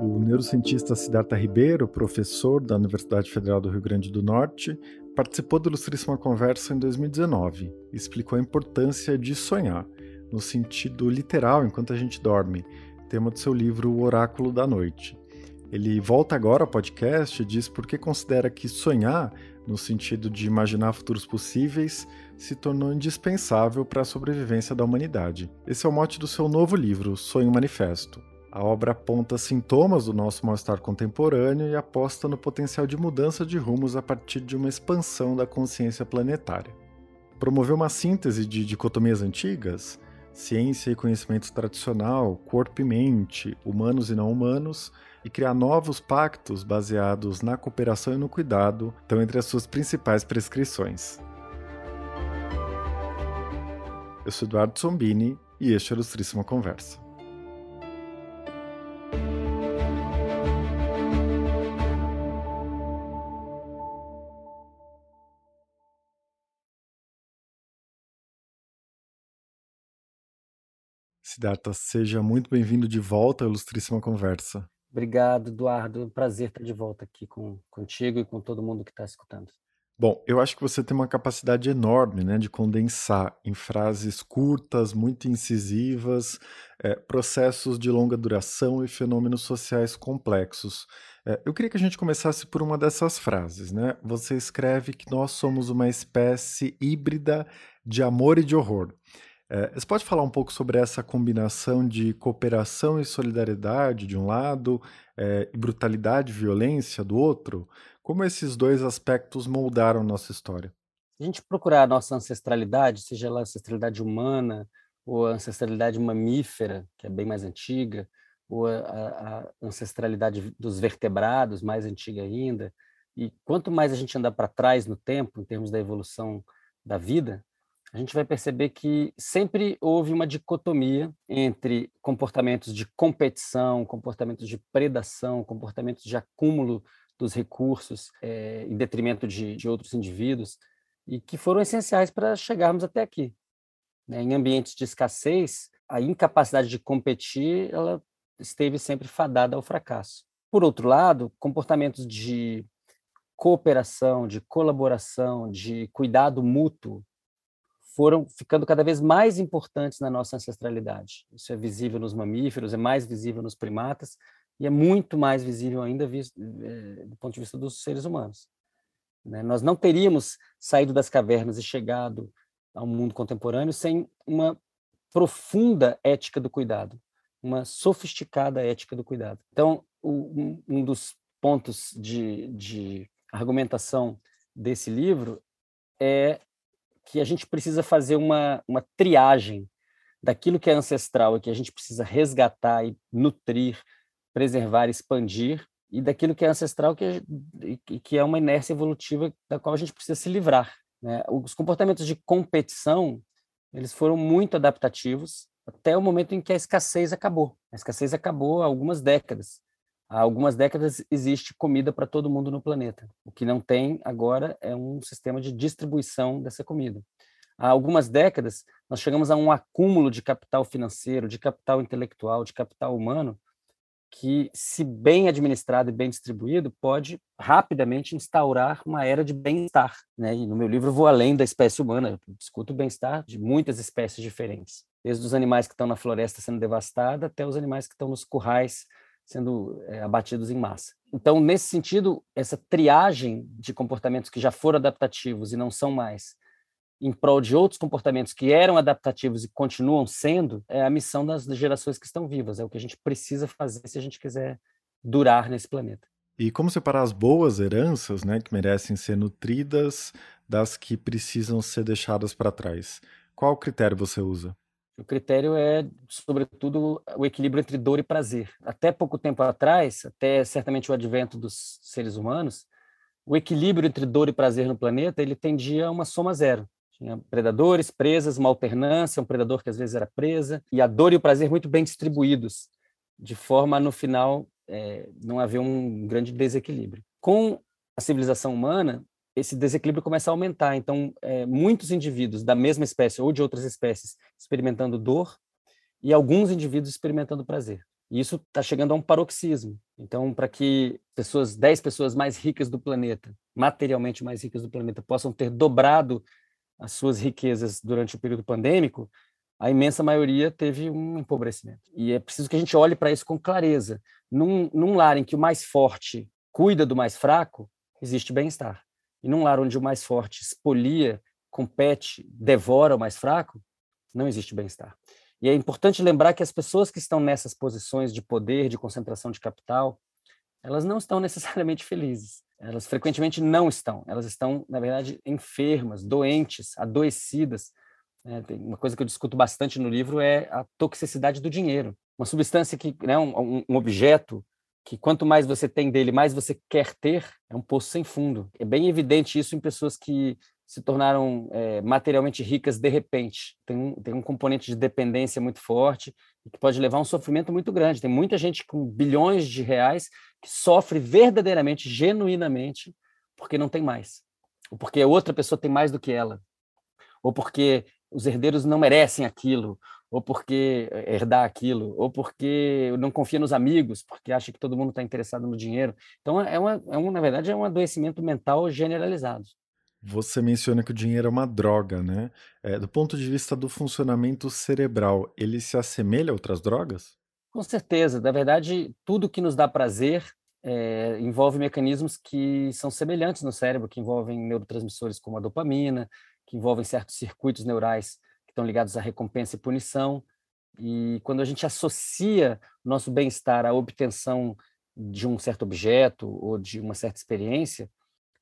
O neurocientista Siddhartha Ribeiro, professor da Universidade Federal do Rio Grande do Norte, participou do Ilustríssima Conversa em 2019 e explicou a importância de sonhar, no sentido literal, enquanto a gente dorme, tema do seu livro O Oráculo da Noite. Ele volta agora ao podcast e diz por que considera que sonhar, no sentido de imaginar futuros possíveis, se tornou indispensável para a sobrevivência da humanidade. Esse é o mote do seu novo livro, Sonho Manifesto. A obra aponta sintomas do nosso mal-estar contemporâneo e aposta no potencial de mudança de rumos a partir de uma expansão da consciência planetária. Promover uma síntese de dicotomias antigas, ciência e conhecimento tradicional, corpo e mente, humanos e não humanos, e criar novos pactos baseados na cooperação e no cuidado estão entre as suas principais prescrições. Eu sou Eduardo Sombini e este é o Ilustríssima Conversa. Siddhartha, seja muito bem-vindo de volta à Ilustríssima Conversa. Obrigado, Eduardo. É prazer estar de volta aqui com, contigo e com todo mundo que está escutando. Bom, eu acho que você tem uma capacidade enorme né, de condensar em frases curtas, muito incisivas, é, processos de longa duração e fenômenos sociais complexos. É, eu queria que a gente começasse por uma dessas frases. Né? Você escreve que nós somos uma espécie híbrida de amor e de horror. É, você pode falar um pouco sobre essa combinação de cooperação e solidariedade de um lado, é, e brutalidade e violência do outro? Como esses dois aspectos moldaram nossa história? Se a gente procurar a nossa ancestralidade, seja ela ancestralidade humana ou a ancestralidade mamífera, que é bem mais antiga, ou a, a ancestralidade dos vertebrados, mais antiga ainda, e quanto mais a gente andar para trás no tempo, em termos da evolução da vida, a gente vai perceber que sempre houve uma dicotomia entre comportamentos de competição, comportamentos de predação, comportamentos de acúmulo dos recursos é, em detrimento de, de, outros indivíduos, e que foram essenciais para chegarmos até aqui. Né? Em ambientes de escassez, a incapacidade de competir ela esteve sempre fadada ao fracasso. Por outro lado, comportamentos de cooperação, de colaboração, de cuidado mútuo foram ficando cada vez mais importantes na nossa ancestralidade. Isso é visível nos mamíferos, é mais visível nos primatas e é muito mais visível ainda visto, é, do ponto de vista dos seres humanos. Né? Nós não teríamos saído das cavernas e chegado ao mundo contemporâneo sem uma profunda ética do cuidado, uma sofisticada ética do cuidado. Então, o, um dos pontos de, de argumentação desse livro é que a gente precisa fazer uma, uma triagem daquilo que é ancestral e que a gente precisa resgatar e nutrir, preservar, expandir, e daquilo que é ancestral que é, que é uma inércia evolutiva da qual a gente precisa se livrar. Né? Os comportamentos de competição eles foram muito adaptativos até o momento em que a escassez acabou. A escassez acabou há algumas décadas. Há algumas décadas existe comida para todo mundo no planeta. O que não tem agora é um sistema de distribuição dessa comida. Há algumas décadas, nós chegamos a um acúmulo de capital financeiro, de capital intelectual, de capital humano, que, se bem administrado e bem distribuído, pode rapidamente instaurar uma era de bem-estar. Né? E no meu livro vou além da espécie humana, eu discuto o bem-estar de muitas espécies diferentes, desde os animais que estão na floresta sendo devastados até os animais que estão nos currais sendo é, abatidos em massa. Então, nesse sentido, essa triagem de comportamentos que já foram adaptativos e não são mais, em prol de outros comportamentos que eram adaptativos e continuam sendo, é a missão das gerações que estão vivas, é o que a gente precisa fazer se a gente quiser durar nesse planeta. E como separar as boas heranças, né, que merecem ser nutridas, das que precisam ser deixadas para trás? Qual critério você usa? O critério é, sobretudo, o equilíbrio entre dor e prazer. Até pouco tempo atrás, até certamente o advento dos seres humanos, o equilíbrio entre dor e prazer no planeta ele tendia a uma soma zero. Tinha predadores, presas, uma alternância, um predador que às vezes era presa, e a dor e o prazer muito bem distribuídos, de forma a, no final, é, não haver um grande desequilíbrio. Com a civilização humana, esse desequilíbrio começa a aumentar. Então, é, muitos indivíduos da mesma espécie ou de outras espécies experimentando dor e alguns indivíduos experimentando prazer. E isso está chegando a um paroxismo. Então, para que pessoas, 10 pessoas mais ricas do planeta, materialmente mais ricas do planeta, possam ter dobrado as suas riquezas durante o período pandêmico, a imensa maioria teve um empobrecimento. E é preciso que a gente olhe para isso com clareza. Num, num lar em que o mais forte cuida do mais fraco, existe bem-estar. E num lar onde o mais forte expolia, compete, devora o mais fraco, não existe bem-estar. E é importante lembrar que as pessoas que estão nessas posições de poder, de concentração de capital, elas não estão necessariamente felizes. Elas frequentemente não estão. Elas estão, na verdade, enfermas, doentes, adoecidas. É, uma coisa que eu discuto bastante no livro é a toxicidade do dinheiro. Uma substância que, né, um, um objeto que quanto mais você tem dele, mais você quer ter, é um poço sem fundo. É bem evidente isso em pessoas que se tornaram é, materialmente ricas de repente. Tem um, tem um componente de dependência muito forte que pode levar a um sofrimento muito grande. Tem muita gente com bilhões de reais que sofre verdadeiramente, genuinamente, porque não tem mais. Ou porque outra pessoa tem mais do que ela. Ou porque os herdeiros não merecem aquilo. Ou porque eh, herdar aquilo. Ou porque não confia nos amigos, porque acha que todo mundo está interessado no dinheiro. Então, é, uma, é uma, na verdade, é um adoecimento mental generalizado. Você menciona que o dinheiro é uma droga, né? É, do ponto de vista do funcionamento cerebral, ele se assemelha a outras drogas? Com certeza. Na verdade, tudo que nos dá prazer é, envolve mecanismos que são semelhantes no cérebro, que envolvem neurotransmissores como a dopamina, que envolvem certos circuitos neurais que estão ligados à recompensa e punição. E quando a gente associa nosso bem-estar à obtenção de um certo objeto ou de uma certa experiência,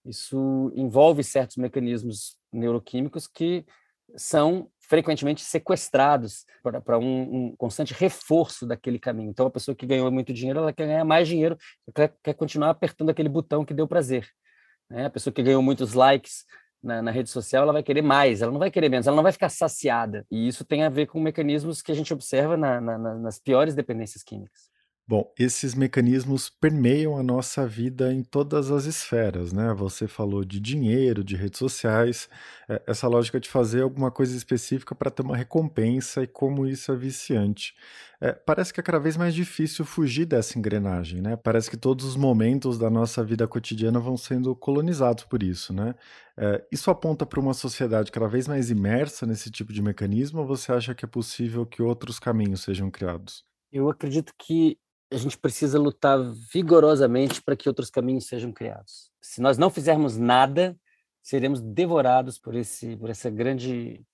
isso envolve certos mecanismos neuroquímicos que são frequentemente sequestrados para um, um, constante reforço daquele caminho. Então, a pessoa que ganhou muito dinheiro, ela quer ganhar mais dinheiro, quer, quer continuar apertando aquele botão que deu prazer. Né? A pessoa que ganhou muitos likes na, na, rede social, ela vai querer mais, ela não vai querer menos, ela não vai ficar saciada. E isso tem a ver com mecanismos que a gente observa na, na, nas piores dependências químicas. Bom, esses mecanismos permeiam a nossa vida em todas as esferas, né? Você falou de dinheiro, de redes sociais, é, essa lógica de fazer alguma coisa específica para ter uma recompensa e como isso é viciante. É, parece que é cada vez mais difícil fugir dessa engrenagem, né? Parece que todos os momentos da nossa vida cotidiana vão sendo colonizados por isso, né? É, isso aponta para uma sociedade cada vez mais imersa nesse tipo de mecanismo ou você acha que é possível que outros caminhos sejam criados? Eu acredito que a gente precisa lutar vigorosamente para que outros caminhos sejam criados. Se nós não fizermos nada, seremos devorados por esse por essa grande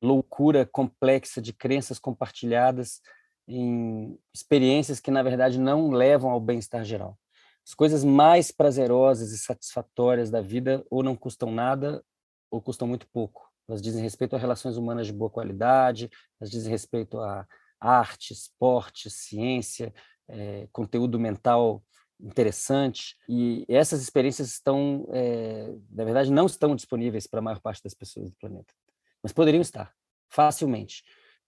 loucura complexa de crenças compartilhadas em experiências que na verdade não levam ao bem-estar geral. As coisas mais prazerosas e satisfatórias da vida ou não custam nada ou custam muito pouco. Elas dizem respeito a relações humanas de boa qualidade, elas dizem respeito a arte, esporte, ciência, é, conteúdo mental interessante e essas experiências estão, é, na verdade, não estão disponíveis para a maior parte das pessoas do planeta, mas poderiam estar facilmente.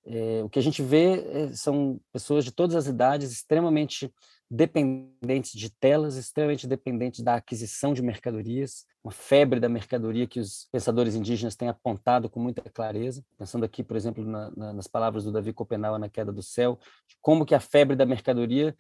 É, o que a gente vê são pessoas de todas as idades extremamente dependentes de telas, extremamente dependentes da aquisição de mercadorias, uma febre da mercadoria que os pensadores indígenas têm apontado com muita clareza, pensando aqui, por exemplo, na, na, nas palavras do Davi Copenau na Queda do Céu, de como que a febre da mercadoria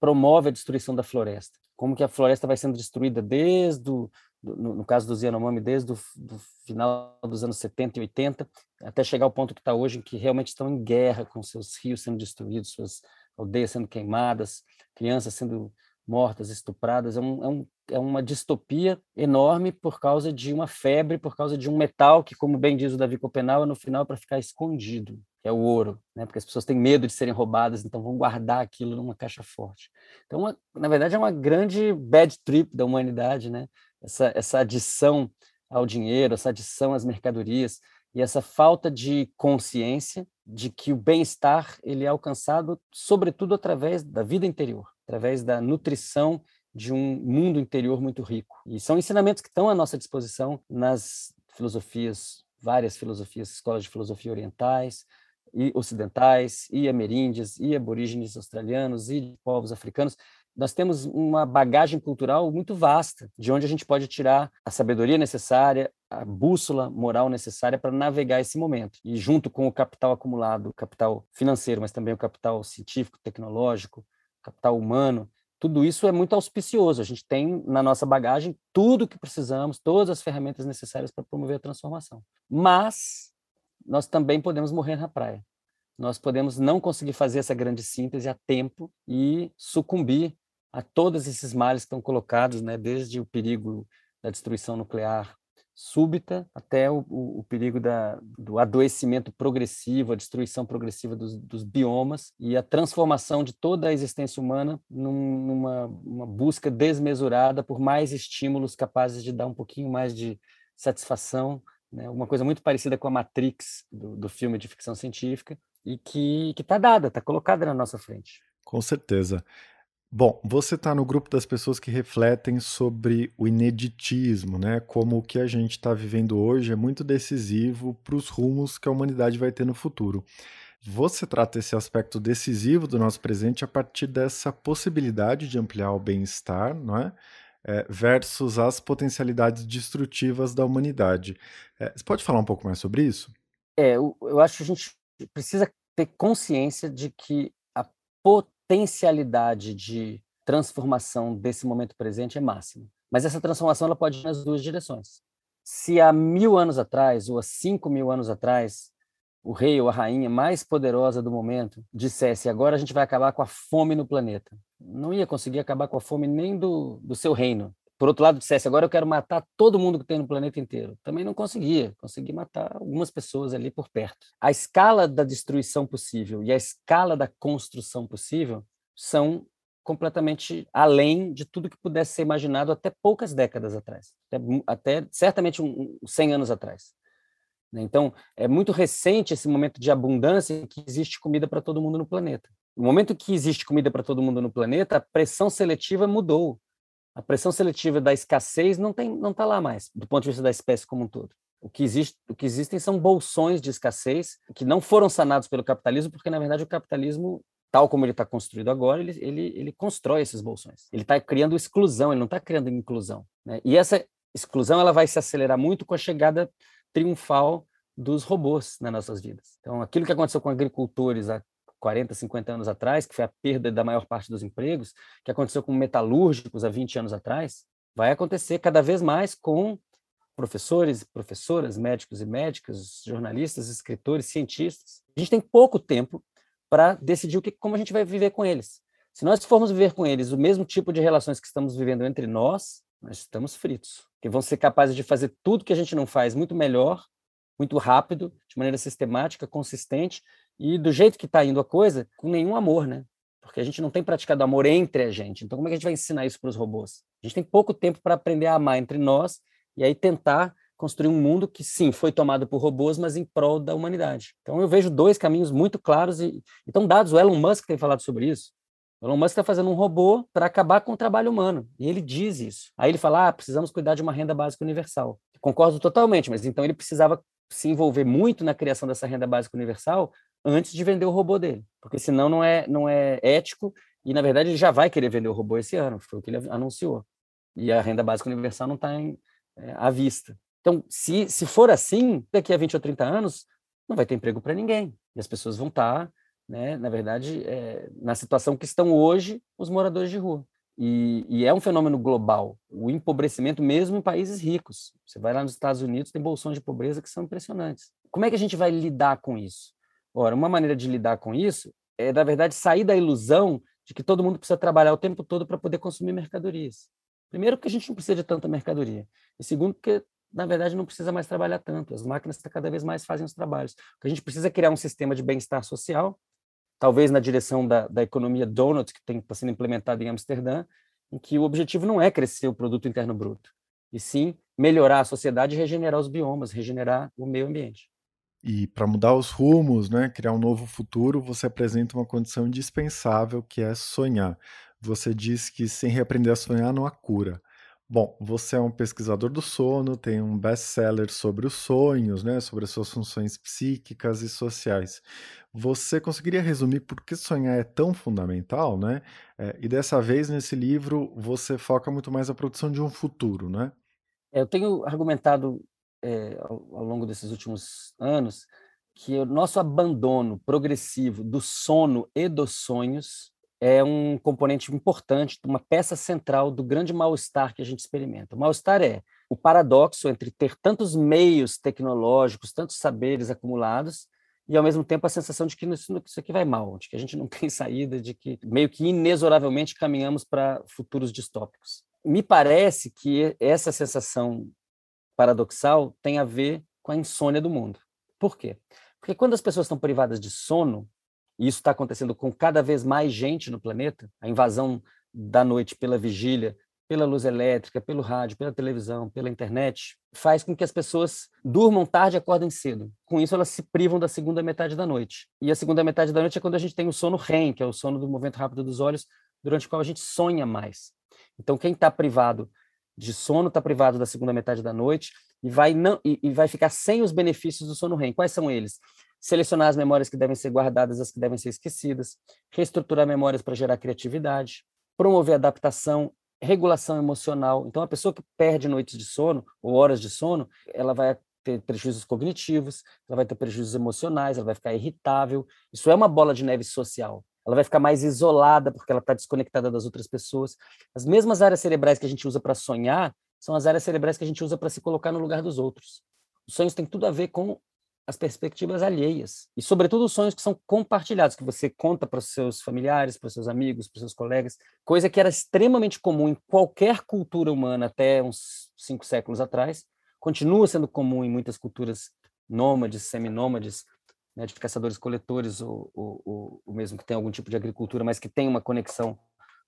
promove a destruição da floresta, como que a floresta vai sendo destruída desde o, no, no caso dos Yanomami, desde o do final dos anos 70 e 80, até chegar ao ponto que está hoje, em que realmente estão em guerra com seus rios sendo destruídos, suas aldeias sendo queimadas, crianças sendo mortas, estupradas. É, um, é, um, é uma distopia enorme por causa de uma febre, por causa de um metal que, como bem diz o Davi Copenau, é no final para ficar escondido, que é o ouro, né? porque as pessoas têm medo de serem roubadas, então vão guardar aquilo numa caixa forte. Então, uma, na verdade, é uma grande bad trip da humanidade, né? essa, essa adição ao dinheiro, essa adição às mercadorias, e essa falta de consciência de que o bem-estar ele é alcançado sobretudo através da vida interior, através da nutrição de um mundo interior muito rico. E são ensinamentos que estão à nossa disposição nas filosofias, várias filosofias, escolas de filosofia orientais, e ocidentais, e ameríndias, e aborígenes australianos, e povos africanos. Nós temos uma bagagem cultural muito vasta, de onde a gente pode tirar a sabedoria necessária, a bússola moral necessária para navegar esse momento. E junto com o capital acumulado, o capital financeiro, mas também o capital científico, tecnológico, capital humano, tudo isso é muito auspicioso. A gente tem na nossa bagagem tudo o que precisamos, todas as ferramentas necessárias para promover a transformação. Mas nós também podemos morrer na praia. Nós podemos não conseguir fazer essa grande síntese a tempo e sucumbir a todos esses males que estão colocados, né, desde o perigo da destruição nuclear súbita até o, o, o perigo da, do adoecimento progressivo, a destruição progressiva dos, dos, biomas e a transformação de toda a existência humana num, numa uma busca desmesurada por mais estímulos capazes de dar um pouquinho mais de satisfação, né? uma coisa muito parecida com a Matrix do, do filme de ficção científica e que está dada, está colocada na nossa frente. Com certeza. Bom, você está no grupo das pessoas que refletem sobre o ineditismo, né? Como o que a gente está vivendo hoje é muito decisivo para os rumos que a humanidade vai ter no futuro. Você trata esse aspecto decisivo do nosso presente a partir dessa possibilidade de ampliar o bem-estar, não é? É, versus as potencialidades destrutivas da humanidade. É, você pode falar um pouco mais sobre isso? É, eu, eu acho que a gente precisa ter consciência de que a potência potencialidade de transformação desse momento presente é máxima. Mas essa transformação ela pode ir nas duas direções. Se há mil anos atrás, ou há cinco mil anos atrás, o rei ou a rainha mais poderosa do momento dissesse agora a gente vai acabar com a fome no planeta, não ia conseguir acabar com a fome nem do, do seu reino, por outro lado, dissesse agora eu quero matar todo mundo que tem no planeta inteiro. Também não conseguia. Consegui matar algumas pessoas ali por perto. A escala da destruição possível e a escala da construção possível são completamente além de tudo que pudesse ser imaginado até poucas décadas atrás, até, até certamente um, 100 anos atrás. Né? Então, é muito recente esse momento de abundância em que existe comida para todo mundo no planeta. No momento que existe comida para todo mundo no planeta, a pressão seletiva mudou a pressão seletiva da escassez não tem não está lá mais do ponto de vista da espécie como um todo. O que existe o que existem são bolsões de escassez que não foram sanados pelo capitalismo porque na verdade o capitalismo tal como ele está construído agora ele, ele ele constrói esses bolsões. Ele está criando exclusão ele não está criando inclusão né? e essa exclusão ela vai se acelerar muito com a chegada triunfal dos robôs nas nossas vidas. Então aquilo que aconteceu com agricultores há 40, 50 anos atrás, que foi a perda da maior parte dos empregos, que aconteceu com metalúrgicos há 20 anos atrás, vai acontecer cada vez mais com professores, professoras, médicos e médicas, jornalistas, escritores, cientistas. A gente tem pouco tempo para decidir o que, como a gente vai viver com eles. Se nós formos viver com eles o mesmo tipo de relações que estamos vivendo entre nós, nós estamos fritos, que vão ser capazes de fazer tudo que a gente não faz muito melhor, muito rápido, de maneira sistemática, consistente, e do jeito que está indo a coisa, com nenhum amor, né? Porque a gente não tem praticado amor entre a gente. Então, como é que a gente vai ensinar isso para os robôs? A gente tem pouco tempo para aprender a amar entre nós e aí tentar construir um mundo que, sim, foi tomado por robôs, mas em prol da humanidade. Então, eu vejo dois caminhos muito claros e estão dados. O Elon Musk tem falado sobre isso. O Elon Musk está fazendo um robô para acabar com o trabalho humano. E ele diz isso. Aí ele fala: ah, precisamos cuidar de uma renda básica universal. Concordo totalmente, mas então ele precisava se envolver muito na criação dessa renda básica universal antes de vender o robô dele, porque senão não é, não é ético e, na verdade, ele já vai querer vender o robô esse ano, foi o que ele anunciou. E a renda básica universal não está é, à vista. Então, se, se for assim, daqui a 20 ou 30 anos, não vai ter emprego para ninguém. E as pessoas vão estar, tá, né, na verdade, é, na situação que estão hoje os moradores de rua. E, e, é um fenômeno global, o empobrecimento mesmo em países ricos. Você vai lá nos Estados Unidos, tem bolsões de pobreza que são impressionantes. Como é que a gente vai lidar com isso? Ora, uma maneira de lidar com isso é, na verdade, sair da ilusão de que todo mundo precisa trabalhar o tempo todo para poder consumir mercadorias. Primeiro, porque a gente não precisa de tanta mercadoria. E segundo, porque, na verdade, não precisa mais trabalhar tanto. As máquinas cada vez mais fazem os trabalhos. O que a gente precisa é criar um sistema de bem-estar social, talvez na direção da, da economia donut, que está sendo implementada em Amsterdã, em que o objetivo não é crescer o produto interno bruto, e sim melhorar a sociedade e regenerar os biomas, regenerar o meio ambiente. E para mudar os rumos, né, criar um novo futuro, você apresenta uma condição indispensável que é sonhar. Você diz que sem reaprender a sonhar não há cura. Bom, você é um pesquisador do sono, tem um best-seller sobre os sonhos, né, sobre as suas funções psíquicas e sociais. Você conseguiria resumir por que sonhar é tão fundamental, né? É, e dessa vez, nesse livro, você foca muito mais na produção de um futuro, né? Eu tenho argumentado é, ao, ao longo desses últimos anos que o nosso abandono progressivo do sono e dos sonhos é um componente importante, uma peça central do grande mal-estar que a gente experimenta. O mal-estar é o paradoxo entre ter tantos meios tecnológicos, tantos saberes acumulados, e ao mesmo tempo a sensação de que isso, aqui vai mal, de que a gente não tem saída, de que meio que inexoravelmente caminhamos para futuros distópicos. Me parece que essa sensação paradoxal tem a ver com a insônia do mundo. Por quê? Porque quando as pessoas estão privadas de sono, e isso está acontecendo com cada vez mais gente no planeta, a invasão da noite pela vigília, pela luz elétrica, pelo rádio, pela televisão, pela internet, faz com que as pessoas durmam tarde e acordem cedo. Com isso, elas se privam da segunda metade da noite. E a segunda metade da noite é quando a gente tem o sono REM, que é o sono do movimento rápido dos olhos, durante o qual a gente sonha mais. Então, quem está privado de sono está privado da segunda metade da noite e vai, não, e, e vai ficar sem os benefícios do sono REM. Quais são eles? selecionar as memórias que devem ser guardadas, as que devem ser esquecidas, reestruturar memórias para gerar criatividade, promover adaptação, regulação emocional. Então, a pessoa que perde noites de sono ou horas de sono, ela vai ter prejuízos cognitivos, ela vai ter prejuízos emocionais, ela vai ficar irritável. Isso é uma bola de neve social. Ela vai ficar mais isolada porque ela está desconectada das outras pessoas. As mesmas áreas cerebrais que a gente usa para sonhar são as áreas cerebrais que a gente usa para se colocar no lugar dos outros. Os sonhos têm tudo a ver com as perspectivas alheias. E, sobretudo, os sonhos que são compartilhados, que você conta para os seus familiares, para os seus amigos, para os seus colegas, coisa que era extremamente comum em qualquer cultura humana até uns cinco séculos atrás, continua sendo comum em muitas culturas nômades, seminômades, né, de caçadores-coletores, ou, ou, ou mesmo que tem algum tipo de agricultura, mas que tem uma conexão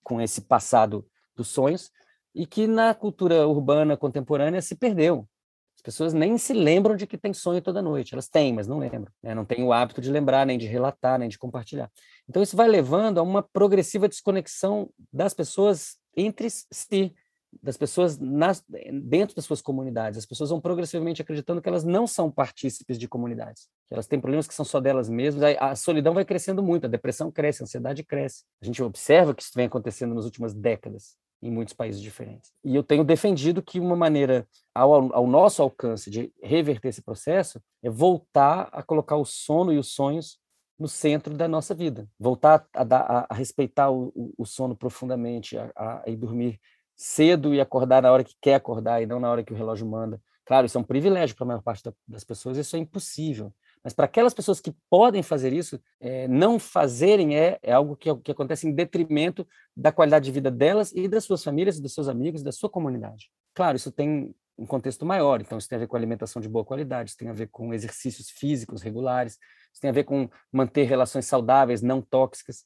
com esse passado dos sonhos, e que na cultura urbana contemporânea se perdeu. As pessoas nem se lembram de que tem sonho toda noite. Elas têm, mas não lembram. Né? Não têm o hábito de lembrar, nem de relatar, nem de compartilhar. Então, isso vai levando a uma progressiva desconexão das pessoas entre si, das pessoas nas, dentro das suas comunidades. As pessoas vão progressivamente acreditando que elas não são partícipes de comunidades, que elas têm problemas que são só delas mesmas. A, a solidão vai crescendo muito, a depressão cresce, a ansiedade cresce. A gente observa que isso vem acontecendo nas últimas décadas em muitos países diferentes. E eu tenho defendido que uma maneira ao, ao, nosso alcance de reverter esse processo é voltar a colocar o sono e os sonhos no centro da nossa vida, voltar a, a, a respeitar o, o, sono profundamente, a, a, ir dormir cedo e acordar na hora que quer acordar e não na hora que o relógio manda. Claro, isso é um privilégio para a maior parte da, das pessoas, isso é impossível. Mas para aquelas pessoas que podem fazer isso, é, não fazerem é, é algo que, que acontece em detrimento da qualidade de vida delas e das suas famílias, dos seus amigos, da sua comunidade. Claro, isso tem um contexto maior, então isso tem a ver com alimentação de boa qualidade, isso tem a ver com exercícios físicos regulares, isso tem a ver com manter relações saudáveis, não tóxicas.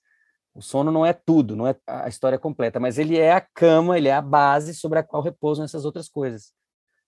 O sono não é tudo, não é a história completa, mas ele é a cama, ele é a base sobre a qual repousam essas outras coisas.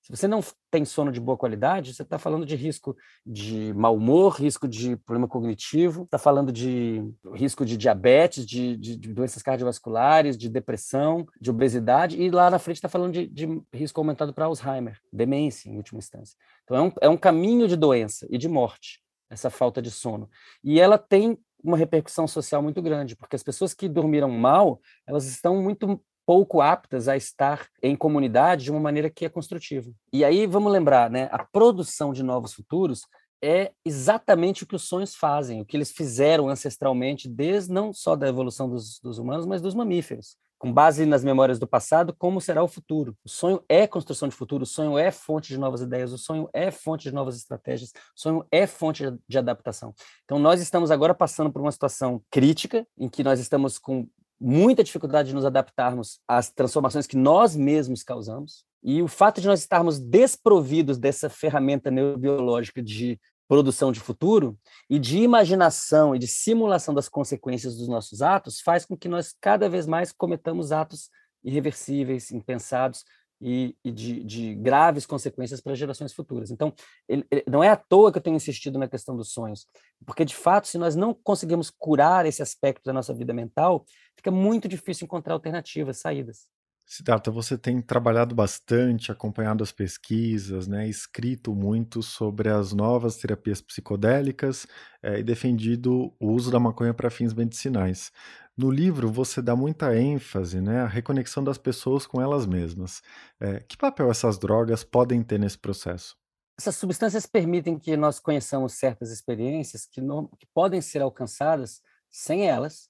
Se você não tem sono de boa qualidade, você está falando de risco de mau humor, risco de problema cognitivo, está falando de risco de diabetes, de, de, de, doenças cardiovasculares, de depressão, de obesidade, e lá na frente está falando de, de, risco aumentado para Alzheimer, demência, em última instância. Então, é um, é um caminho de doença e de morte, essa falta de sono. E ela tem uma repercussão social muito grande, porque as pessoas que dormiram mal, elas estão muito pouco aptas a estar em comunidade de uma maneira que é construtiva. E aí vamos lembrar, né, a produção de novos futuros é exatamente o que os sonhos fazem, o que eles fizeram ancestralmente, desde não só da evolução dos, dos humanos, mas dos mamíferos. Com base nas memórias do passado, como será o futuro? O sonho é construção de futuro, o sonho é fonte de novas ideias, o sonho é fonte de novas estratégias, o sonho é fonte de adaptação. Então, nós estamos agora passando por uma situação crítica, em que nós estamos com muita dificuldade de nos adaptarmos às transformações que nós mesmos causamos. E o fato de nós estarmos desprovidos dessa ferramenta neurobiológica de produção de futuro e de imaginação e de simulação das consequências dos nossos atos faz com que nós cada vez mais cometamos atos irreversíveis, impensados, e, e de, de, graves consequências para gerações futuras. Então, ele, ele, não é à toa que eu tenho insistido na questão dos sonhos, porque, de fato, se nós não conseguimos curar esse aspecto da nossa vida mental, fica muito difícil encontrar alternativas, saídas. Siddhartha, você tem trabalhado bastante, acompanhado as pesquisas, né, escrito muito sobre as novas terapias psicodélicas é, e defendido o uso da maconha para fins medicinais. No livro, você dá muita ênfase né, à reconexão das pessoas com elas mesmas. É, que papel essas drogas podem ter nesse processo? Essas substâncias permitem que nós conheçamos certas experiências que, não, que podem ser alcançadas sem elas,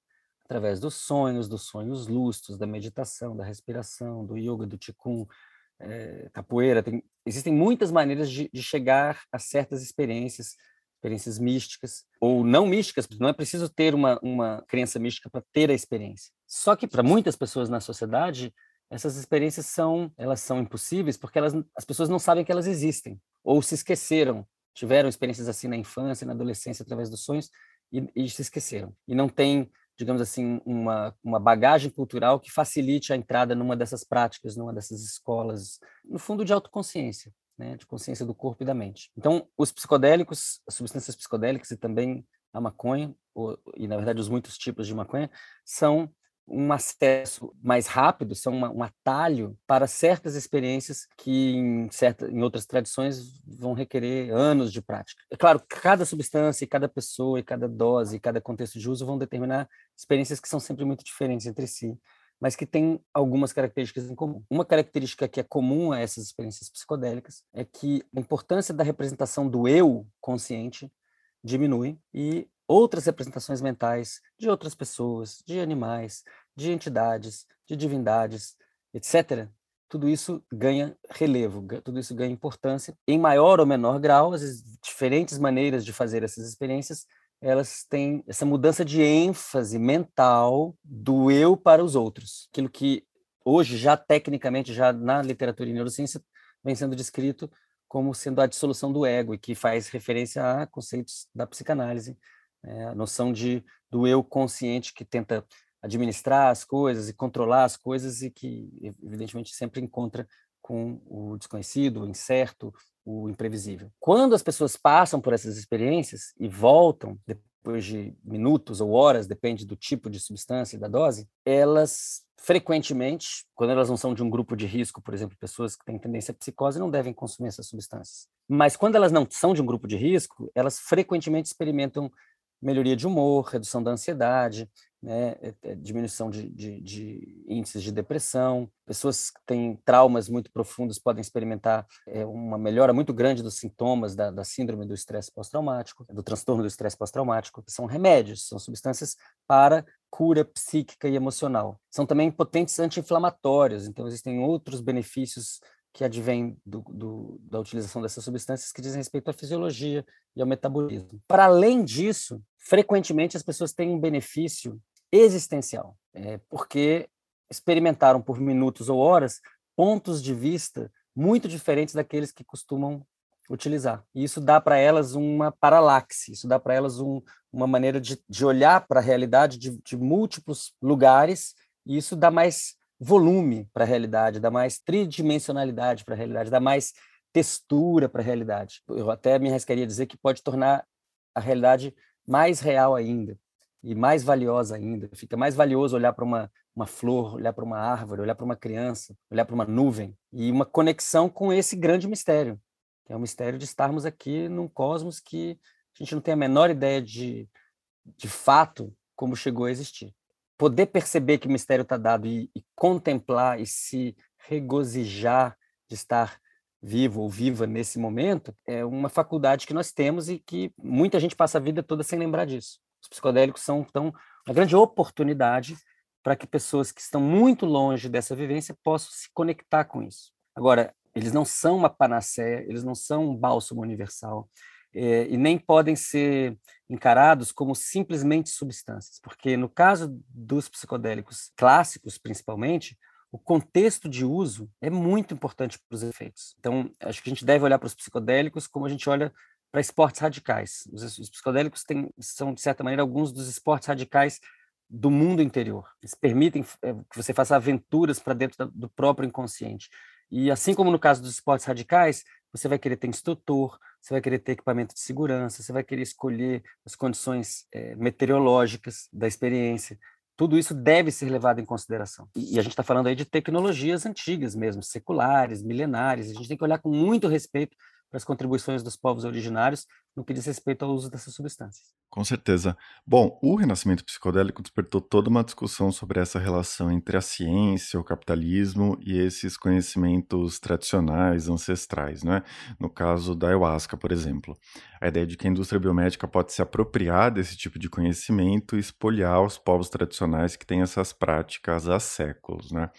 através dos sonhos, dos sonhos lustros, da meditação, da respiração, do yoga, do ticum, é, capoeira. Tem, existem muitas maneiras de, de, chegar a certas experiências, experiências místicas ou não místicas. Não é preciso ter uma, uma crença mística para ter a experiência. Só que para muitas pessoas na sociedade essas experiências são elas são impossíveis porque elas, as pessoas não sabem que elas existem ou se esqueceram tiveram experiências assim na infância na adolescência através dos sonhos e, e se esqueceram e não tem digamos assim, uma, uma bagagem cultural que facilite a entrada numa dessas práticas, numa dessas escolas, no fundo de autoconsciência, né, de consciência do corpo e da mente. Então, os psicodélicos, as substâncias psicodélicas e também a maconha, ou, e na verdade os muitos tipos de maconha, são um acesso mais rápido, são uma, um atalho para certas experiências que em, certa, em outras tradições vão requerer anos de prática. É claro, cada substância, cada pessoa, cada dose, cada contexto de uso vão determinar experiências que são sempre muito diferentes entre si, mas que têm algumas características em comum. Uma característica que é comum a essas experiências psicodélicas é que a importância da representação do eu consciente diminui e outras representações mentais de outras pessoas, de animais, de entidades, de divindades, etc. Tudo isso ganha relevo, tudo isso ganha importância. Em maior ou menor grau, as diferentes maneiras de fazer essas experiências, elas têm essa mudança de ênfase mental do eu para os outros. Aquilo que hoje, já tecnicamente, já na literatura e neurociência, vem sendo descrito como sendo a dissolução do ego, e que faz referência a conceitos da psicanálise, é, a noção de, do eu consciente que tenta administrar as coisas e controlar as coisas e que, evidentemente, sempre encontra com o desconhecido, o incerto, o imprevisível. Quando as pessoas passam por essas experiências e voltam depois de minutos ou horas, depende do tipo de substância e da dose, elas frequentemente, quando elas não são de um grupo de risco, por exemplo, pessoas que têm tendência à psicose, não devem consumir essas substâncias. Mas quando elas não são de um grupo de risco, elas frequentemente experimentam melhoria de humor, redução da ansiedade, né, é, é, diminuição de, de, de, índices de depressão. Pessoas que têm traumas muito profundos podem experimentar é, uma melhora muito grande dos sintomas da, da síndrome do estresse pós-traumático, do transtorno do estresse pós-traumático. São remédios, são substâncias para cura psíquica e emocional. São também potentes anti-inflamatórios, então existem outros benefícios que advém do, do, da utilização dessas substâncias que dizem respeito à fisiologia e ao metabolismo. Para além disso, frequentemente as pessoas têm um benefício existencial, é, porque experimentaram por minutos ou horas pontos de vista muito diferentes daqueles que costumam utilizar. E isso dá para elas uma paralaxe, isso dá para elas um, uma maneira de, de olhar para a realidade de, de múltiplos lugares, e isso dá mais volume para a realidade, dá mais tridimensionalidade para a realidade, dá mais textura para a realidade. Eu até me arriscaria dizer que pode tornar a realidade mais real ainda e mais valiosa ainda. Fica mais valioso olhar para uma, uma flor, olhar para uma árvore, olhar para uma criança, olhar para uma nuvem e uma conexão com esse grande mistério, que é o mistério de estarmos aqui num cosmos que a gente não tem a menor ideia de, de fato como chegou a existir poder perceber que o mistério está dado e, e, contemplar e se regozijar de estar vivo ou viva nesse momento é uma faculdade que nós temos e que muita gente passa a vida toda sem lembrar disso. Os psicodélicos são então uma grande oportunidade para que pessoas que estão muito longe dessa vivência possam se conectar com isso. Agora, eles não são uma panaceia, eles não são um bálsamo universal, e nem podem ser encarados como simplesmente substâncias, porque no caso dos psicodélicos clássicos, principalmente, o contexto de uso é muito importante para os efeitos. Então, acho que a gente deve olhar para os psicodélicos como a gente olha para esportes radicais. Os, os psicodélicos têm, são, de certa maneira, alguns dos esportes radicais do mundo interior. Eles permitem é, que você faça aventuras para dentro da, do próprio inconsciente. E assim como no caso dos esportes radicais, você vai querer ter instrutor, você vai querer ter equipamento de segurança, você vai querer escolher as condições é, meteorológicas da experiência. tudo isso deve ser levado em consideração. E, e a gente está falando aí de tecnologias antigas mesmo, seculares, milenares. A gente tem que olhar com muito respeito para as contribuições dos povos originários no que diz respeito ao uso dessas substâncias. Com certeza. Bom, o renascimento psicodélico despertou toda uma discussão sobre essa relação entre a ciência, o capitalismo e esses conhecimentos tradicionais, ancestrais, né? No caso da ayahuasca, por exemplo. A ideia de que a indústria biomédica pode se apropriar desse tipo de conhecimento e espoliar os povos tradicionais que têm essas práticas há séculos, né?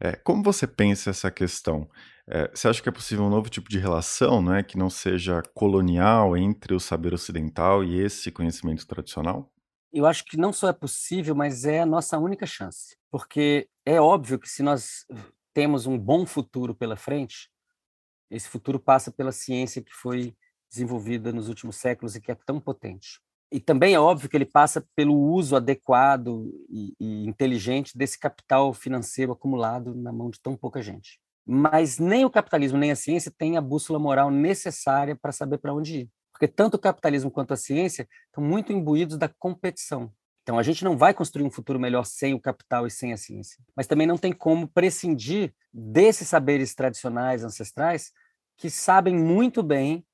É, como você pensa essa questão? É, você acha que é possível um novo tipo de relação, não é, que não seja colonial entre o saber ocidental e esse conhecimento tradicional? Eu acho que não só é possível, mas é a nossa única chance. Porque é óbvio que se nós temos um bom futuro pela frente, esse futuro passa pela ciência que foi desenvolvida nos últimos séculos e que é tão potente. E também é óbvio que ele passa pelo uso adequado e, e inteligente desse capital financeiro acumulado na mão de tão pouca gente mas nem o capitalismo nem a ciência têm a bússola moral necessária para saber para onde ir. Porque tanto o capitalismo quanto a ciência estão muito imbuídos da competição. Então, a gente não vai construir um futuro melhor sem o capital e sem a ciência. Mas também não tem como prescindir desses saberes tradicionais, ancestrais, que sabem muito bem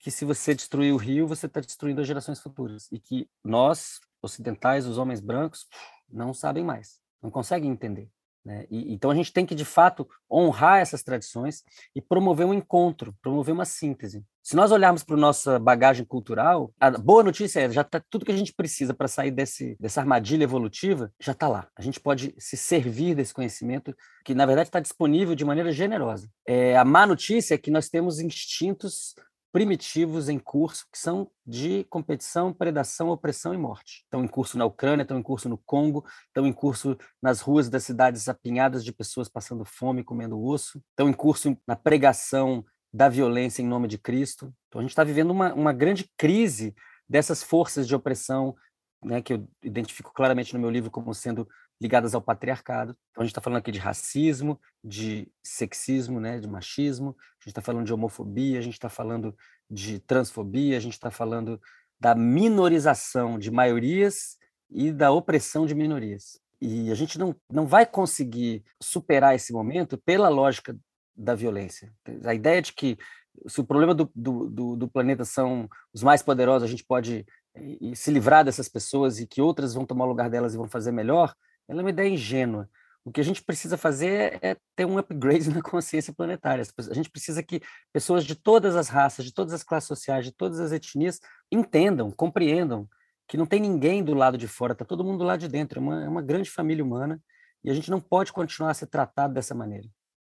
que se você destruir o rio, você está destruindo as gerações futuras. E que nós, ocidentais, os homens brancos, não sabem mais, não conseguem entender. Né? E, então a gente tem que, de fato, honrar essas tradições e promover um encontro, promover uma síntese. Se nós olharmos para a nossa bagagem cultural, a boa notícia é já está tudo que a gente precisa para sair desse, dessa armadilha evolutiva, já está lá. A gente pode se servir desse conhecimento que, na verdade, está disponível de maneira generosa. É, a má notícia é que nós temos instintos primitivos em curso que são de competição, predação, opressão e morte. Estão em curso na Ucrânia, estão em curso no Congo, estão em curso nas ruas das cidades apinhadas de pessoas passando fome, comendo osso, estão em curso na pregação da violência em nome de Cristo. Então a gente está vivendo uma, uma grande crise dessas forças de opressão, né, que eu identifico claramente no meu livro como sendo ligadas ao patriarcado. Então, a gente está falando aqui de racismo, de sexismo, né, de machismo, a gente está falando de homofobia, a gente está falando de transfobia, a gente está falando da minorização de maiorias e da opressão de minorias. E a gente não, não vai conseguir superar esse momento pela lógica da violência. A ideia de que se o problema do, do, do, planeta são os mais poderosos, a gente pode eh, se livrar dessas pessoas e que outras vão tomar o lugar delas e vão fazer melhor, ela é uma ideia ingênua. O que a gente precisa fazer é ter um upgrade na consciência planetária. A gente precisa que pessoas de todas as raças, de todas as classes sociais, de todas as etnias entendam, compreendam que não tem ninguém do lado de fora, está todo mundo do lado de dentro. É uma, é uma grande família humana e a gente não pode continuar a ser tratado dessa maneira.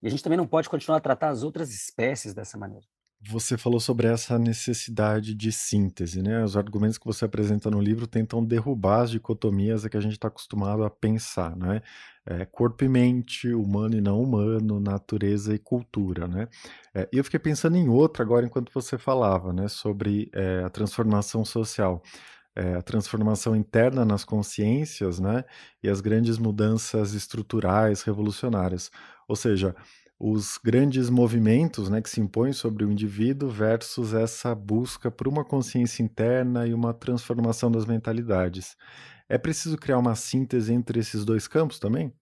E a gente também não pode continuar a tratar as outras espécies dessa maneira. Você falou sobre essa necessidade de síntese, né? Os argumentos que você apresenta no livro tentam derrubar as dicotomias que a gente está acostumado a pensar, né? É, corpo e mente, humano e não humano, natureza e cultura, né? É, eu fiquei pensando em outra agora enquanto você falava, né? Sobre é, a transformação social. É, a transformação interna nas consciências, né? E as grandes mudanças estruturais, revolucionárias. Ou seja, os grandes movimentos né, que se impõem sobre o indivíduo versus essa busca por uma consciência interna e uma transformação das mentalidades. É preciso criar uma síntese entre esses dois campos também?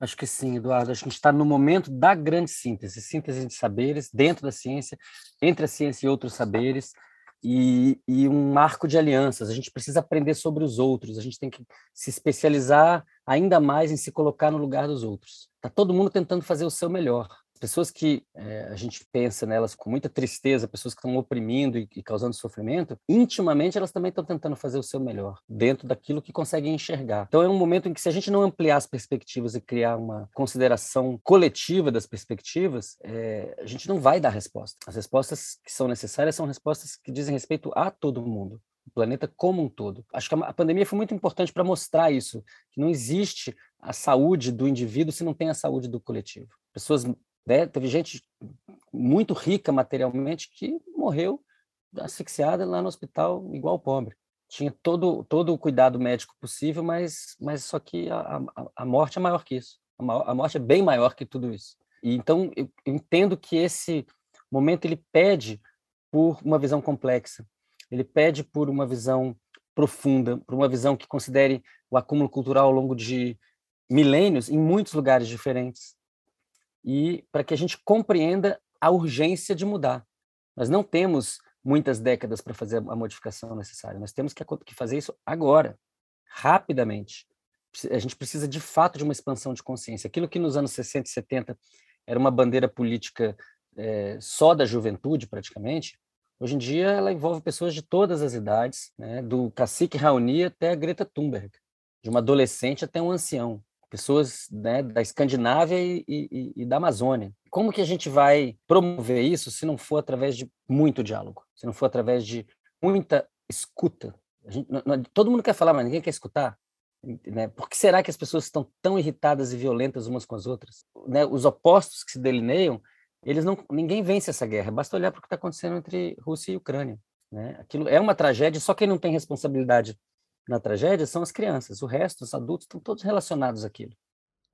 Acho que sim, Eduardo. A gente está no momento da grande síntese síntese de saberes dentro da ciência, entre a ciência e outros saberes, e, e um marco de alianças. A gente precisa aprender sobre os outros, a gente tem que se especializar ainda mais em se colocar no lugar dos outros. Está todo mundo tentando fazer o seu melhor. Pessoas que é, a gente pensa nelas com muita tristeza, pessoas que estão oprimindo e, e causando sofrimento, intimamente elas também estão tentando fazer o seu melhor, dentro daquilo que conseguem enxergar. Então é um momento em que, se a gente não ampliar as perspectivas e criar uma consideração coletiva das perspectivas, é, a gente não vai dar resposta. As respostas que são necessárias são respostas que dizem respeito a todo mundo o planeta como um todo. Acho que a pandemia foi muito importante para mostrar isso, que não existe a saúde do indivíduo se não tem a saúde do coletivo. Pessoas, né, teve gente muito rica materialmente que morreu asfixiada lá no hospital igual pobre. Tinha todo todo o cuidado médico possível, mas mas só que a, a, a morte é maior que isso. A, a morte é bem maior que tudo isso. E então eu, eu entendo que esse momento ele pede por uma visão complexa ele pede por uma visão profunda, para uma visão que considere o acúmulo cultural ao longo de milênios em muitos lugares diferentes e para que a gente compreenda a urgência de mudar. Nós não temos muitas décadas para fazer a modificação necessária, nós temos que fazer isso agora, rapidamente. A gente precisa de fato de uma expansão de consciência. Aquilo que nos anos 60 e 70 era uma bandeira política é, só da juventude, praticamente, hoje em dia ela envolve pessoas de todas as idades, né, do cacique Raoni até a Greta Thunberg, de uma adolescente até um ancião, pessoas né, da Escandinávia e, e, e, da Amazônia. Como que a gente vai promover isso se não for através de muito diálogo, se não for através de muita escuta? Gente, não, não, todo mundo quer falar, mas ninguém quer escutar. Né? Por que será que as pessoas estão tão irritadas e violentas umas com as outras? Né? Os opostos que se delineiam, eles não, ninguém vence essa guerra. Basta olhar para o que está acontecendo entre Rússia e Ucrânia. Né? Aquilo é uma tragédia. Só quem não tem responsabilidade na tragédia são as crianças. O resto, os adultos, estão todos relacionados àquilo.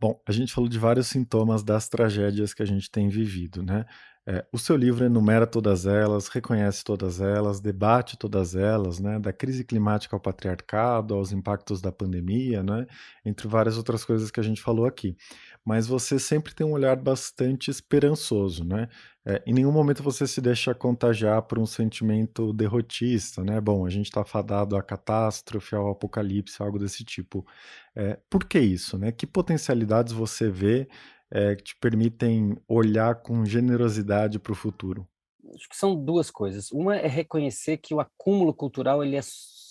Bom, a gente falou de vários sintomas das tragédias que a gente tem vivido, né? É, o seu livro enumera todas elas, reconhece todas elas, debate todas elas, né, da crise climática ao patriarcado, aos impactos da pandemia, né, entre várias outras coisas que a gente falou aqui. Mas você sempre tem um olhar bastante esperançoso, né? É, em nenhum momento você se deixa contagiar por um sentimento derrotista, né? Bom, a gente está fadado à catástrofe, ao apocalipse, algo desse tipo. É, por que isso, né? Que potencialidades você vê é, que te permitem olhar com generosidade para o futuro? Acho que são duas coisas. Uma é reconhecer que o acúmulo cultural ele é,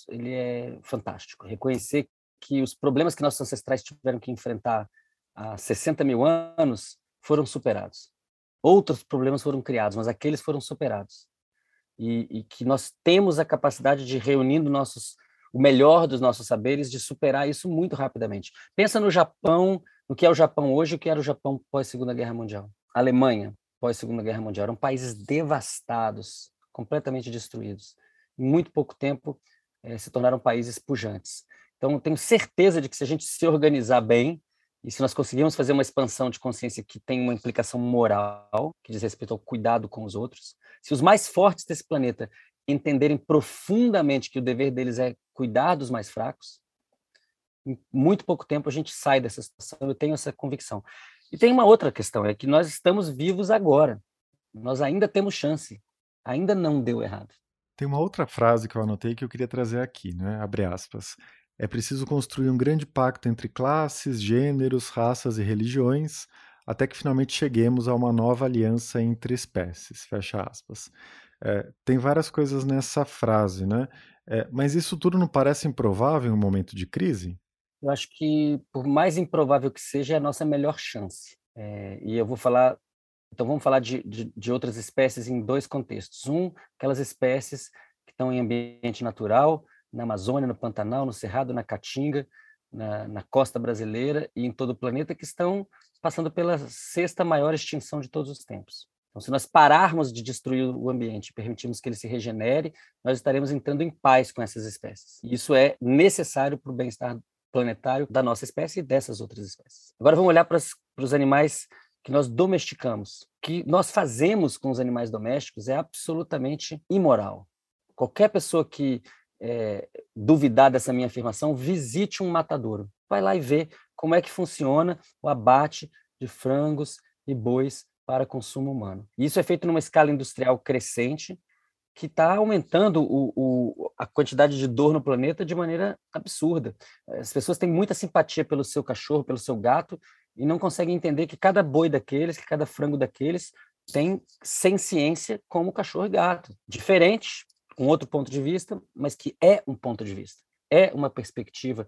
ele é fantástico. Reconhecer que os problemas que nossos ancestrais tiveram que enfrentar há 60 mil anos foram superados. Outros problemas foram criados, mas aqueles foram superados. E, e que nós temos a capacidade de, reunindo nossos, o melhor dos nossos saberes, de superar isso muito rapidamente. Pensa no Japão no que é o Japão hoje e o que era o Japão pós-Segunda Guerra Mundial. A Alemanha, pós-Segunda Guerra Mundial, eram países devastados, completamente destruídos. Em muito pouco tempo, eh, se tornaram países pujantes. Então, tenho certeza de que se a gente se organizar bem, e se nós conseguirmos fazer uma expansão de consciência que tem uma implicação moral, que diz respeito ao cuidado com os outros, se os mais fortes desse planeta entenderem profundamente que o dever deles é cuidar dos mais fracos, em muito pouco tempo a gente sai dessa situação, eu tenho essa convicção. E tem uma outra questão, é que nós estamos vivos agora. Nós ainda temos chance. Ainda não deu errado. Tem uma outra frase que eu anotei que eu queria trazer aqui, né? Abre aspas. É preciso construir um grande pacto entre classes, gêneros, raças e religiões, até que finalmente cheguemos a uma nova aliança entre espécies. Fecha aspas. É, tem várias coisas nessa frase, né? É, mas isso tudo não parece improvável em um momento de crise? Eu acho que, por mais improvável que seja, é a nossa melhor chance. É, e eu vou falar. Então, vamos falar de, de, de, outras espécies em dois contextos. Um, aquelas espécies que estão em ambiente natural, na Amazônia, no Pantanal, no Cerrado, na Caatinga, na, na costa brasileira e em todo o planeta, que estão passando pela sexta maior extinção de todos os tempos. Então, se nós pararmos de destruir o ambiente permitirmos que ele se regenere, nós estaremos entrando em paz com essas espécies. E isso é necessário para o bem-estar planetário da nossa espécie e dessas outras espécies. Agora vamos olhar para os animais que nós domesticamos. O que nós fazemos com os animais domésticos é absolutamente imoral. Qualquer pessoa que é, duvidar dessa minha afirmação, visite um matadouro. Vai lá e vê como é que funciona o abate de frangos e bois para consumo humano. Isso é feito numa escala industrial crescente, que está aumentando o, o, a quantidade de dor no planeta de maneira absurda. As pessoas têm muita simpatia pelo seu cachorro, pelo seu gato, e não conseguem entender que cada boi daqueles, que cada frango daqueles tem ciência como cachorro e gato. Diferente, um outro ponto de vista, mas que é um ponto de vista, é uma perspectiva.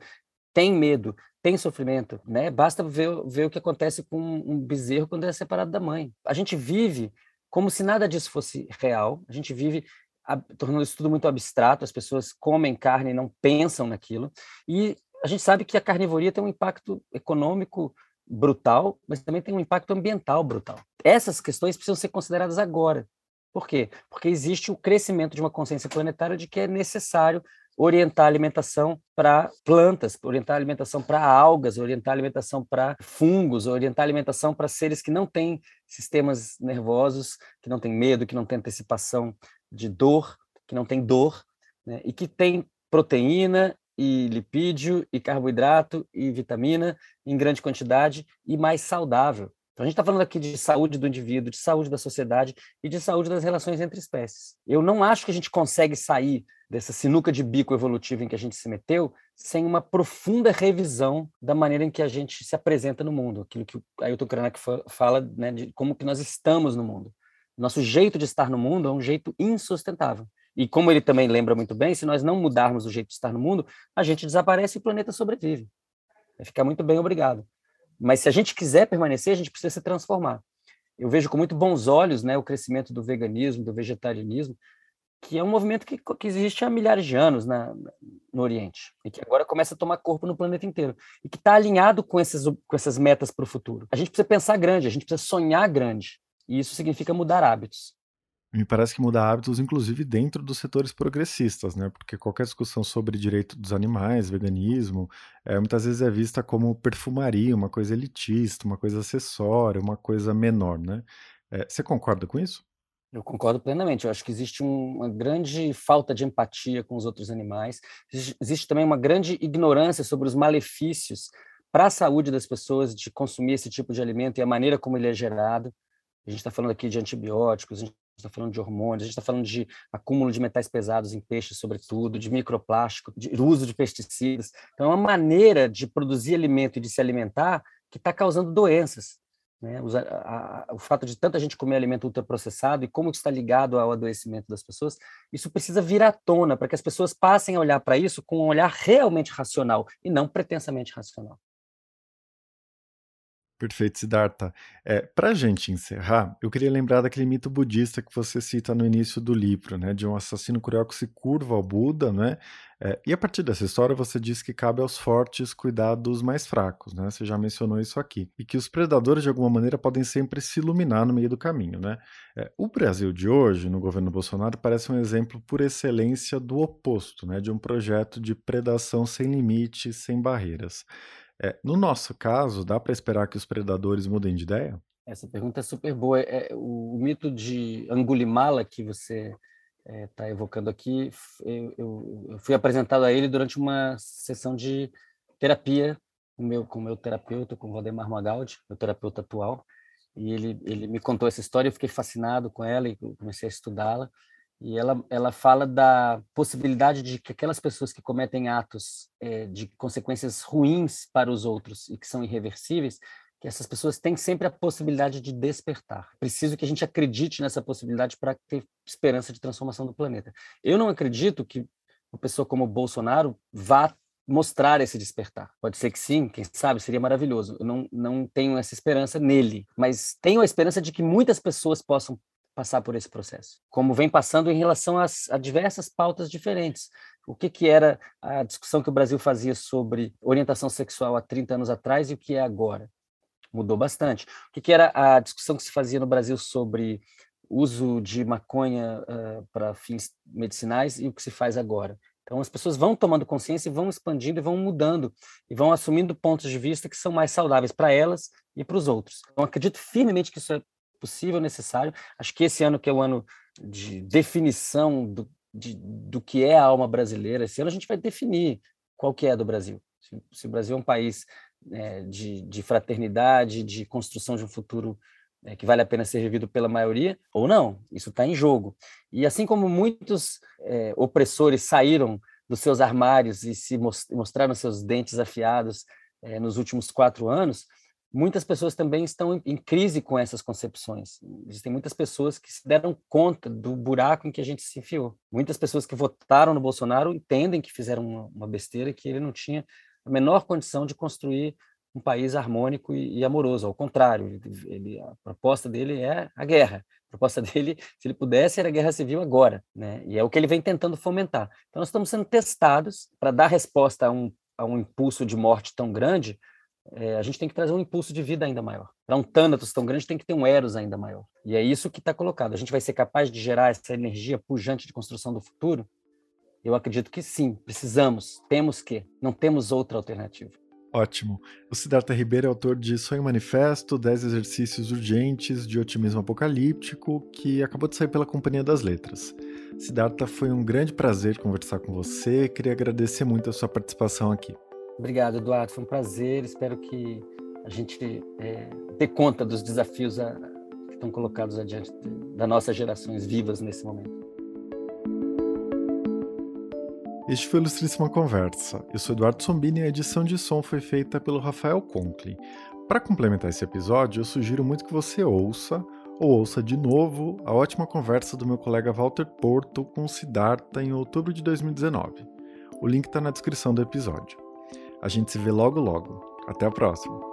Tem medo, tem sofrimento, né? Basta ver, ver o que acontece com um bezerro quando é separado da mãe. A gente vive como se nada disso fosse real. A gente vive a, tornando isso tudo muito abstrato, as pessoas comem carne e não pensam naquilo. E a gente sabe que a carnivoria tem um impacto econômico brutal, mas também tem um impacto ambiental brutal. Essas questões precisam ser consideradas agora. Por quê? Porque existe o crescimento de uma consciência planetária de que é necessário orientar a alimentação para plantas, orientar a alimentação para algas, orientar a alimentação para fungos, orientar a alimentação para seres que não têm sistemas nervosos, que não têm medo, que não têm antecipação de dor, que não têm dor, né? e que têm proteína e lipídio e carboidrato e vitamina em grande quantidade e mais saudável. Então, a gente está falando aqui de saúde do indivíduo, de saúde da sociedade e de saúde das relações entre espécies. Eu não acho que a gente consegue sair dessa sinuca de bico evolutiva em que a gente se meteu sem uma profunda revisão da maneira em que a gente se apresenta no mundo, aquilo que Ailton Krenak fala né, de como que nós estamos no mundo. Nosso jeito de estar no mundo é um jeito insustentável. E como ele também lembra muito bem, se nós não mudarmos o jeito de estar no mundo, a gente desaparece e o planeta sobrevive. Vai ficar muito bem, obrigado. Mas se a gente quiser permanecer, a gente precisa se transformar. Eu vejo com muito bons olhos né, o crescimento do veganismo, do vegetarianismo, que é um movimento que, que existe há milhares de anos na, no Oriente e que agora começa a tomar corpo no planeta inteiro e que está alinhado com, esses, com essas metas para o futuro. A gente precisa pensar grande, a gente precisa sonhar grande e isso significa mudar hábitos. Me parece que muda hábitos, inclusive dentro dos setores progressistas, né? Porque qualquer discussão sobre direito dos animais, veganismo, é, muitas vezes é vista como perfumaria, uma coisa elitista, uma coisa acessória, uma coisa menor, né? É, você concorda com isso? Eu concordo plenamente. Eu acho que existe uma grande falta de empatia com os outros animais. Existe também uma grande ignorância sobre os malefícios para a saúde das pessoas de consumir esse tipo de alimento e a maneira como ele é gerado. A gente está falando aqui de antibióticos, a gente está falando de hormônios, a gente está falando de acúmulo de metais pesados em peixes, sobretudo, de microplástico, de uso de pesticidas. Então, é uma maneira de produzir alimento e de se alimentar que está causando doenças. Né? O, a, a, o fato de tanta gente comer alimento ultraprocessado e como está ligado ao adoecimento das pessoas, isso precisa vir à tona para que as pessoas passem a olhar para isso com um olhar realmente racional e não pretensamente racional. Perfeito, Siddhartha. É, Para a gente encerrar, eu queria lembrar daquele mito budista que você cita no início do livro, né, de um assassino cruel que se curva ao Buda, né? É, e a partir dessa história você diz que cabe aos fortes cuidar dos mais fracos, né? Você já mencionou isso aqui. E que os predadores, de alguma maneira, podem sempre se iluminar no meio do caminho, né? É, o Brasil de hoje, no governo Bolsonaro, parece um exemplo por excelência do oposto, né? De um projeto de predação sem limites, sem barreiras. É, no nosso caso, dá para esperar que os predadores mudem de ideia? Essa pergunta é super boa. É, o, o mito de Angulimala que você está é, evocando aqui, eu, eu, eu, fui apresentado a ele durante uma sessão de terapia com meu, com meu terapeuta, com o Valdemar Magaldi, meu terapeuta atual, e ele, ele me contou essa história, eu fiquei fascinado com ela e comecei a estudá-la. E ela, ela fala da possibilidade de que aquelas pessoas que cometem atos é, de consequências ruins para os outros e que são irreversíveis, que essas pessoas têm sempre a possibilidade de despertar. Preciso que a gente acredite nessa possibilidade para ter esperança de transformação do planeta. Eu não acredito que uma pessoa como Bolsonaro vá mostrar esse despertar. Pode ser que sim, quem sabe, seria maravilhoso. Eu não, não tenho essa esperança nele, mas tenho a esperança de que muitas pessoas possam passar por esse processo, como vem passando em relação às, a diversas pautas diferentes. O que, que era a discussão que o Brasil fazia sobre orientação sexual há 30 anos atrás e o que é agora? Mudou bastante. O que, que era a discussão que se fazia no Brasil sobre uso de maconha uh, para fins medicinais e o que se faz agora? Então, as pessoas vão tomando consciência e vão expandindo e vão mudando e vão assumindo pontos de vista que são mais saudáveis para elas e para os outros. Então, acredito firmemente que isso é possível, necessário. Acho que esse ano que é o ano de definição do, de, do que é a alma brasileira, esse ano a gente vai definir qual que é do Brasil. Se, se o Brasil é um país é, de, de, fraternidade, de construção de um futuro é, que vale a pena ser vivido pela maioria, ou não, isso está em jogo. E assim como muitos é, opressores saíram dos seus armários e se mostraram seus dentes afiados é, nos últimos quatro anos, muitas pessoas também estão em crise com essas concepções. Existem muitas pessoas que se deram conta do buraco em que a gente se enfiou. Muitas pessoas que votaram no Bolsonaro entendem que fizeram uma, besteira que ele não tinha a menor condição de construir um país harmônico e, amoroso. Ao contrário, ele, a proposta dele é a guerra. A proposta dele, se ele pudesse, era a guerra civil agora. Né? E é o que ele vem tentando fomentar. Então, nós estamos sendo testados para dar resposta a um, a um impulso de morte tão grande é, a gente tem que trazer um impulso de vida ainda maior. Para um Thanatos tão grande, tem que ter um Eros ainda maior. E é isso que está colocado. A gente vai ser capaz de gerar essa energia pujante de construção do futuro? Eu acredito que sim, precisamos, temos que, não temos outra alternativa. Ótimo. O Siddhartha Ribeiro é autor de Sonho Manifesto, 10 exercícios urgentes de otimismo apocalíptico, que acabou de sair pela Companhia das Letras. Siddhartha, foi um grande prazer conversar com você. Queria agradecer muito a sua participação aqui. Obrigado, Eduardo. Foi um prazer. Espero que a gente é, dê conta dos desafios a, que estão colocados adiante das nossas gerações vivas nesse momento. Este foi Ilustríssima Conversa. Eu sou Eduardo Sombini e a edição de som foi feita pelo Rafael Conkle. Para complementar esse episódio, eu sugiro muito que você ouça ou ouça de novo a ótima conversa do meu colega Walter Porto com Siddhartha em outubro de 2019. O link está na descrição do episódio. A gente se vê logo logo. Até a próxima!